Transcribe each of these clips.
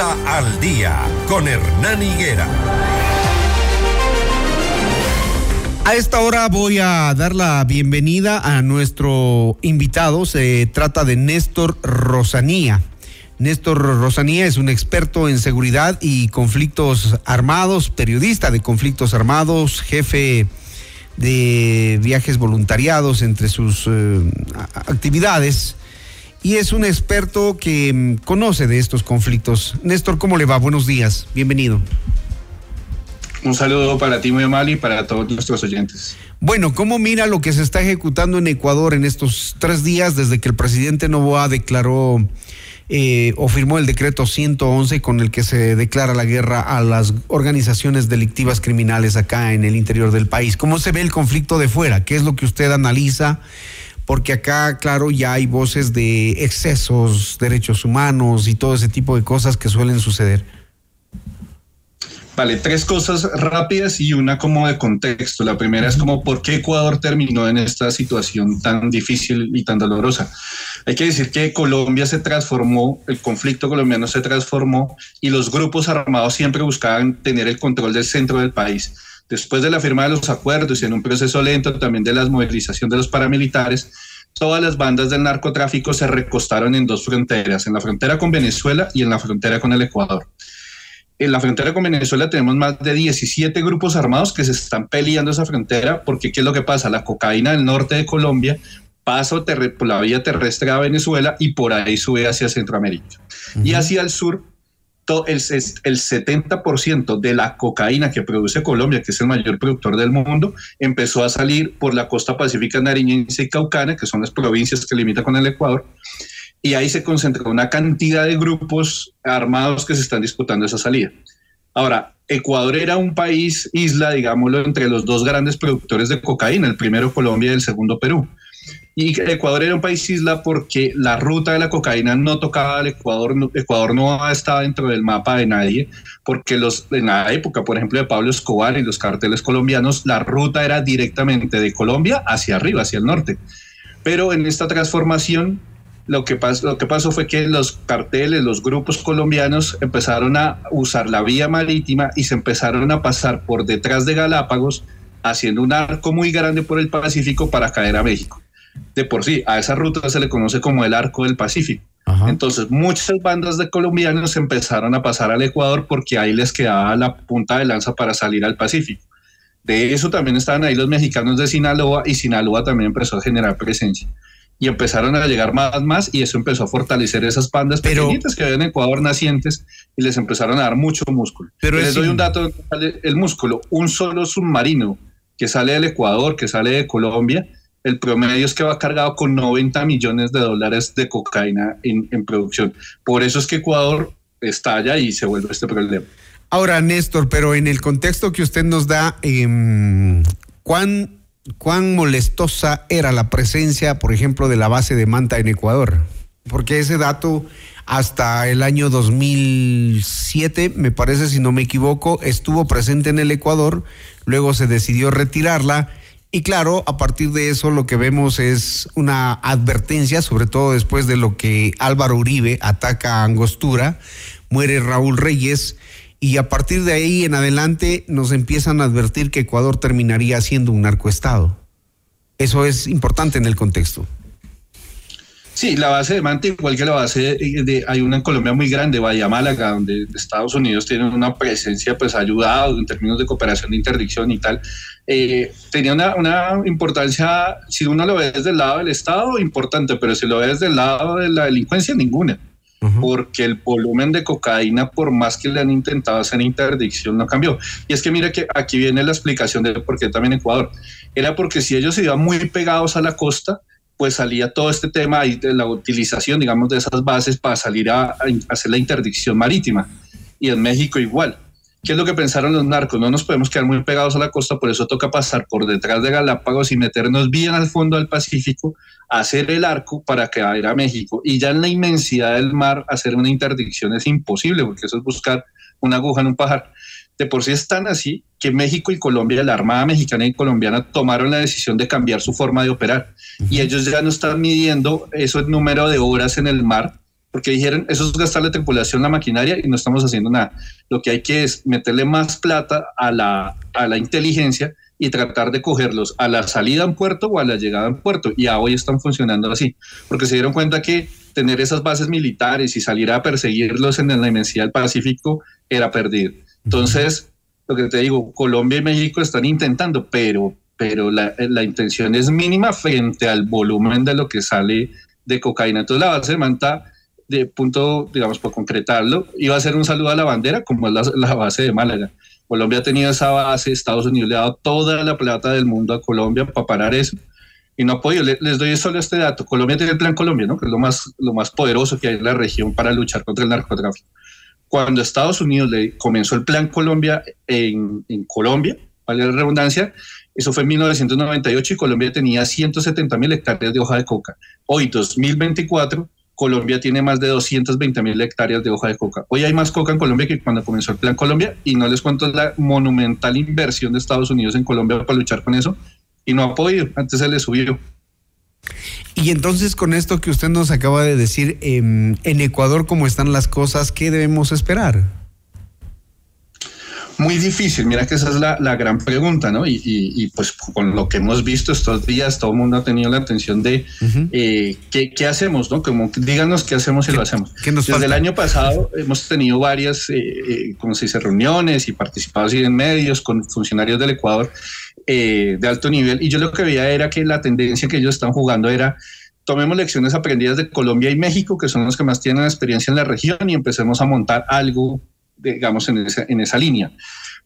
Al Día con Hernán Higuera. A esta hora voy a dar la bienvenida a nuestro invitado. Se trata de Néstor Rosanía. Néstor Rosanía es un experto en seguridad y conflictos armados, periodista de conflictos armados, jefe de viajes voluntariados entre sus eh, actividades y es un experto que mm, conoce de estos conflictos. Néstor, ¿cómo le va? Buenos días, bienvenido. Un saludo para ti, muy amable, y para todos nuestros oyentes. Bueno, ¿cómo mira lo que se está ejecutando en Ecuador en estos tres días desde que el presidente Novoa declaró eh, o firmó el decreto 111 con el que se declara la guerra a las organizaciones delictivas criminales acá en el interior del país? ¿Cómo se ve el conflicto de fuera? ¿Qué es lo que usted analiza? Porque acá, claro, ya hay voces de excesos, derechos humanos y todo ese tipo de cosas que suelen suceder. Vale, tres cosas rápidas y una como de contexto. La primera es como por qué Ecuador terminó en esta situación tan difícil y tan dolorosa. Hay que decir que Colombia se transformó, el conflicto colombiano se transformó y los grupos armados siempre buscaban tener el control del centro del país. Después de la firma de los acuerdos y en un proceso lento también de la movilización de los paramilitares, todas las bandas del narcotráfico se recostaron en dos fronteras, en la frontera con Venezuela y en la frontera con el Ecuador en la frontera con Venezuela tenemos más de 17 grupos armados que se están peleando esa frontera porque ¿qué es lo que pasa? La cocaína del norte de Colombia pasa por la vía terrestre a Venezuela y por ahí sube hacia Centroamérica. Y hacia el sur, el, el 70% de la cocaína que produce Colombia, que es el mayor productor del mundo, empezó a salir por la costa pacífica nariñense y caucana, que son las provincias que limitan con el Ecuador, y ahí se concentra una cantidad de grupos armados que se están disputando esa salida. Ahora, Ecuador era un país isla, digámoslo, entre los dos grandes productores de cocaína, el primero Colombia y el segundo Perú. Y Ecuador era un país isla porque la ruta de la cocaína no tocaba al Ecuador, Ecuador no estaba dentro del mapa de nadie, porque los, en la época, por ejemplo, de Pablo Escobar y los carteles colombianos, la ruta era directamente de Colombia hacia arriba, hacia el norte. Pero en esta transformación lo que, pasó, lo que pasó fue que los carteles, los grupos colombianos empezaron a usar la vía marítima y se empezaron a pasar por detrás de Galápagos, haciendo un arco muy grande por el Pacífico para caer a México. De por sí, a esa ruta se le conoce como el arco del Pacífico. Entonces, muchas bandas de colombianos empezaron a pasar al Ecuador porque ahí les quedaba la punta de lanza para salir al Pacífico. De eso también estaban ahí los mexicanos de Sinaloa y Sinaloa también empezó a generar presencia y empezaron a llegar más, más y eso empezó a fortalecer esas bandas pequeñitas que había en Ecuador nacientes y les empezaron a dar mucho músculo. Pero les doy un dato, el músculo, un solo submarino que sale del Ecuador, que sale de Colombia, el promedio es que va cargado con 90 millones de dólares de cocaína en, producción. Por eso es que Ecuador estalla y se vuelve este problema. Ahora, Néstor, pero en el contexto que usted nos da, eh, ¿cuán cuán molestosa era la presencia, por ejemplo, de la base de Manta en Ecuador. Porque ese dato hasta el año 2007, me parece, si no me equivoco, estuvo presente en el Ecuador, luego se decidió retirarla y claro, a partir de eso lo que vemos es una advertencia, sobre todo después de lo que Álvaro Uribe ataca a Angostura, muere Raúl Reyes y a partir de ahí en adelante nos empiezan a advertir que Ecuador terminaría siendo un narcoestado. Eso es importante en el contexto. Sí, la base de Manta, igual que la base de, hay una en Colombia muy grande, Bahía Málaga, donde Estados Unidos tiene una presencia, pues ayudado en términos de cooperación de interdicción y tal. Eh, tenía una, una, importancia, si uno lo ve desde el lado del Estado, importante, pero si lo ve desde el lado de la delincuencia, ninguna porque el volumen de cocaína, por más que le han intentado hacer interdicción, no cambió. Y es que mira que aquí viene la explicación de por qué también Ecuador. Era porque si ellos iban muy pegados a la costa, pues salía todo este tema de la utilización, digamos, de esas bases para salir a hacer la interdicción marítima. Y en México igual. ¿Qué es lo que pensaron los narcos? No nos podemos quedar muy pegados a la costa, por eso toca pasar por detrás de Galápagos y meternos bien al fondo del Pacífico, hacer el arco para caer a México. Y ya en la inmensidad del mar, hacer una interdicción es imposible, porque eso es buscar una aguja en un pajar. De por sí es tan así que México y Colombia, la Armada Mexicana y Colombiana, tomaron la decisión de cambiar su forma de operar. Y ellos ya no están midiendo ese número de horas en el mar porque dijeron, eso es gastar la tripulación, la maquinaria y no estamos haciendo nada. Lo que hay que es meterle más plata a la, a la inteligencia y tratar de cogerlos a la salida en puerto o a la llegada en puerto. Y hoy están funcionando así, porque se dieron cuenta que tener esas bases militares y salir a perseguirlos en la inmensidad del Pacífico era perdido. Entonces, lo que te digo, Colombia y México están intentando, pero, pero la, la intención es mínima frente al volumen de lo que sale de cocaína. Entonces, la base de Manta de punto, digamos, por concretarlo, iba a ser un saludo a la bandera, como es la, base de Málaga. Colombia ha tenido esa base, Estados Unidos le ha dado toda la plata del mundo a Colombia para parar eso. Y no ha podido. Les, doy solo este dato. Colombia tiene el Plan Colombia, ¿no? que es lo más, lo más poderoso que hay en la región para luchar contra el narcotráfico. Cuando Estados Unidos comenzó el Plan Colombia en, en Colombia, vale la redundancia, eso fue en 1998 y Colombia tenía 170 mil hectáreas de hoja de coca. Hoy, 2024, Colombia tiene más de 220 mil hectáreas de hoja de coca. Hoy hay más coca en Colombia que cuando comenzó el Plan Colombia y no les cuento la monumental inversión de Estados Unidos en Colombia para luchar con eso y no ha podido, antes se le subió. Y entonces con esto que usted nos acaba de decir, em, en Ecuador, ¿cómo están las cosas? ¿Qué debemos esperar? Muy difícil, mira que esa es la, la gran pregunta, ¿no? Y, y, pues con lo que hemos visto estos días, todo el mundo ha tenido la atención de eh, ¿qué, ¿qué, hacemos, ¿no? Como díganos qué hacemos y lo hacemos. Desde el año pasado hemos tenido varias, eh, eh, como se dice, reuniones y participado así en medios con funcionarios del Ecuador eh, de alto nivel. Y yo lo que veía era que la tendencia que ellos están jugando era tomemos lecciones aprendidas de Colombia y México, que son los que más tienen experiencia en la región, y empecemos a montar algo digamos, en esa, en esa línea.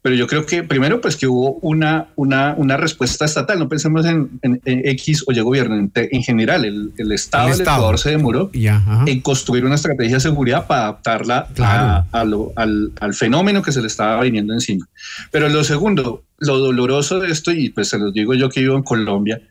Pero yo creo que primero, pues que hubo una, una, una respuesta estatal, no pensemos en, en, X o Y gobierno, en, general, el, el Estado del Ecuador se demoró en construir una estrategia de seguridad para adaptarla a, al, al fenómeno que se le estaba viniendo encima. Pero lo segundo, lo doloroso de esto, y pues se los digo yo que vivo en Colombia,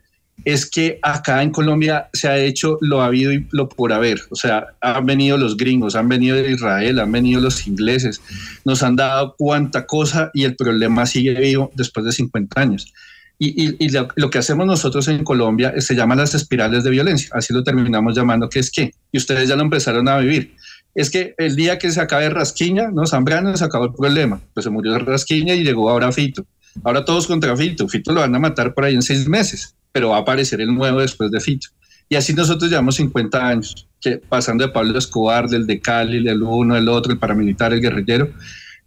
es que acá en Colombia se ha hecho lo habido y lo por haber. O sea, han venido los gringos, han venido de Israel, han venido los ingleses, nos han dado cuánta cosa y el problema sigue vivo después de 50 años. Y, lo, que hacemos nosotros en Colombia se llaman las espirales de violencia, así lo terminamos llamando, que es que, y ustedes ya lo empezaron a vivir, es que el día que se acabe Rasquiña, ¿no? Zambrano se acabó el problema, pues se murió Rasquiña y llegó ahora Fito. Ahora todos contra Fito, Fito lo van a matar por ahí en seis meses pero va a aparecer el nuevo después de Fito. Y así nosotros llevamos 50 años, que pasando de Pablo Escobar, del de Cali, del uno, el otro, el paramilitar, el guerrillero,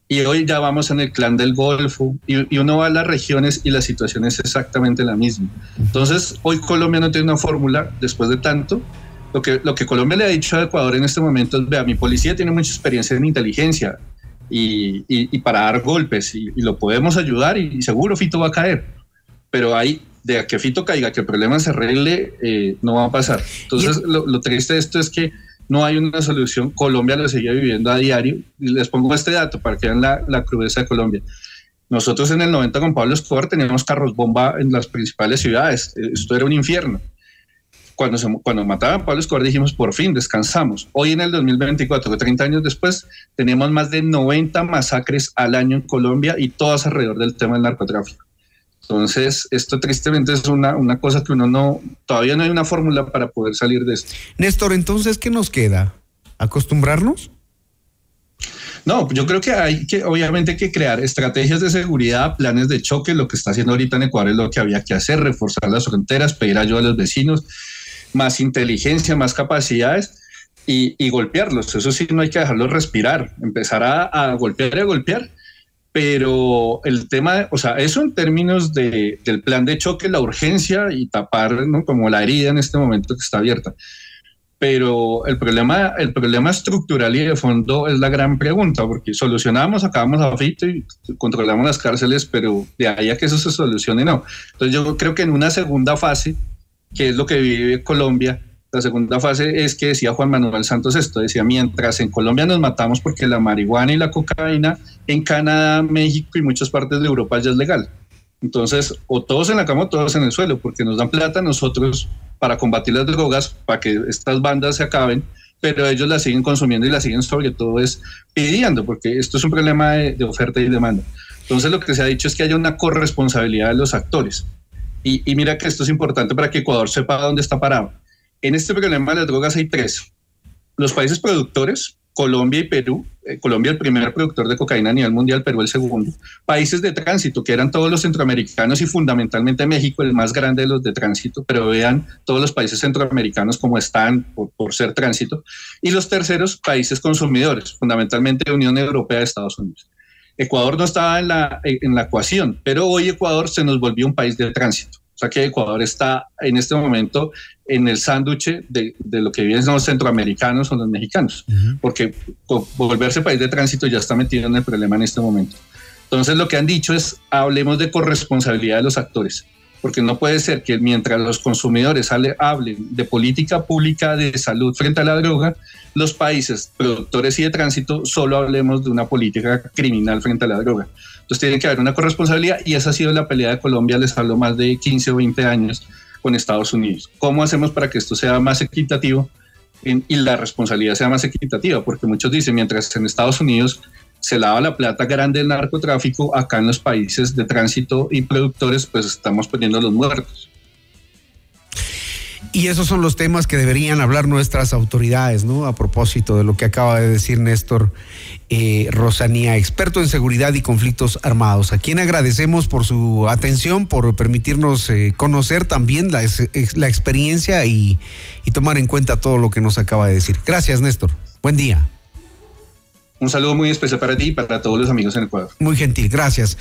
y hoy ya vamos en el clan del Golfo, y, uno va a las regiones y la situación es exactamente la misma. Entonces, hoy Colombia no tiene una fórmula, después de tanto, lo que, lo que Colombia le ha dicho a Ecuador en este momento es, vea, mi policía tiene mucha experiencia en inteligencia y, y, para dar golpes, y, lo podemos ayudar, y, seguro Fito va a caer, pero hay de que Fito caiga, que el problema se arregle, eh, no va a pasar. Entonces, lo, triste de esto es que no hay una solución. Colombia lo sigue viviendo a diario. Y les pongo este dato para que vean la, la crudeza de Colombia. Nosotros en el 90 con Pablo Escobar teníamos carros bomba en las principales ciudades. Esto era un infierno. Cuando, se, cuando mataban a Pablo Escobar dijimos, por fin, descansamos. Hoy en el 2024, 30 años después, tenemos más de 90 masacres al año en Colombia y todas alrededor del tema del narcotráfico. Entonces, esto tristemente es una, una cosa que uno no, todavía no hay una fórmula para poder salir de esto. Néstor, entonces, ¿qué nos queda? ¿Acostumbrarnos? No, yo creo que hay que, obviamente, que crear estrategias de seguridad, planes de choque. Lo que está haciendo ahorita en Ecuador es lo que había que hacer, reforzar las fronteras, pedir ayuda a los vecinos, más inteligencia, más capacidades y, y golpearlos. Eso sí, no hay que dejarlos respirar, empezar a, a golpear y a golpear pero el tema, o sea, eso en términos de, del plan de choque, la urgencia y tapar ¿no? como la herida en este momento que está abierta. Pero el problema, el problema estructural y de fondo es la gran pregunta, porque solucionamos, acabamos a FIT y controlamos las cárceles, pero de ahí a que eso se solucione, no. Entonces yo creo que en una segunda fase, que es lo que vive Colombia, la segunda fase es que decía Juan Manuel Santos esto, decía, mientras en Colombia nos matamos porque la marihuana y la cocaína en Canadá, México y muchas partes de Europa ya es legal. Entonces, o todos en la cama o todos en el suelo, porque nos dan plata nosotros para combatir las drogas, para que estas bandas se acaben, pero ellos la siguen consumiendo y la siguen sobre todo es pidiendo, porque esto es un problema de, oferta y demanda. Entonces, lo que se ha dicho es que haya una corresponsabilidad de los actores. Y mira que esto es importante para que Ecuador sepa dónde está parado en este problema de las drogas hay tres. los países productores, Colombia y Perú, eh, Colombia el primer productor de cocaína a nivel mundial, Perú el segundo, países de tránsito, que eran todos los centroamericanos y fundamentalmente México, el más grande de los de tránsito, pero vean todos los países centroamericanos como están por, ser tránsito, y los terceros países consumidores, fundamentalmente Unión Europea Estados Unidos. Ecuador no estaba en la, en la ecuación, pero hoy Ecuador se nos volvió un país de tránsito. O sea que Ecuador está en este momento en el sándwich de, de, lo que viven los centroamericanos o los mexicanos, uh -huh. porque volverse país de tránsito ya está metido en el problema en este momento. Entonces lo que han dicho es hablemos de corresponsabilidad de los actores, porque no puede ser que mientras los consumidores hablen de política pública de salud frente a la droga, los países productores y de tránsito solo hablemos de una política criminal frente a la droga. Entonces tiene que haber una corresponsabilidad y esa ha sido la pelea de Colombia, les hablo más de 15 o 20 años con Estados Unidos. ¿Cómo hacemos para que esto sea más equitativo y la responsabilidad sea más equitativa? Porque muchos dicen, mientras en Estados Unidos se lava la plata grande del narcotráfico, acá en los países de tránsito y productores, pues estamos poniendo los muertos. Y esos son los temas que deberían hablar nuestras autoridades, ¿no? A propósito de lo que acaba de decir Néstor eh, Rosanía, experto en seguridad y conflictos armados, a quien agradecemos por su atención, por permitirnos eh, conocer también la, experiencia y, y tomar en cuenta todo lo que nos acaba de decir. Gracias, Néstor. Buen día. Un saludo muy especial para ti y para todos los amigos en Ecuador. Muy gentil, gracias.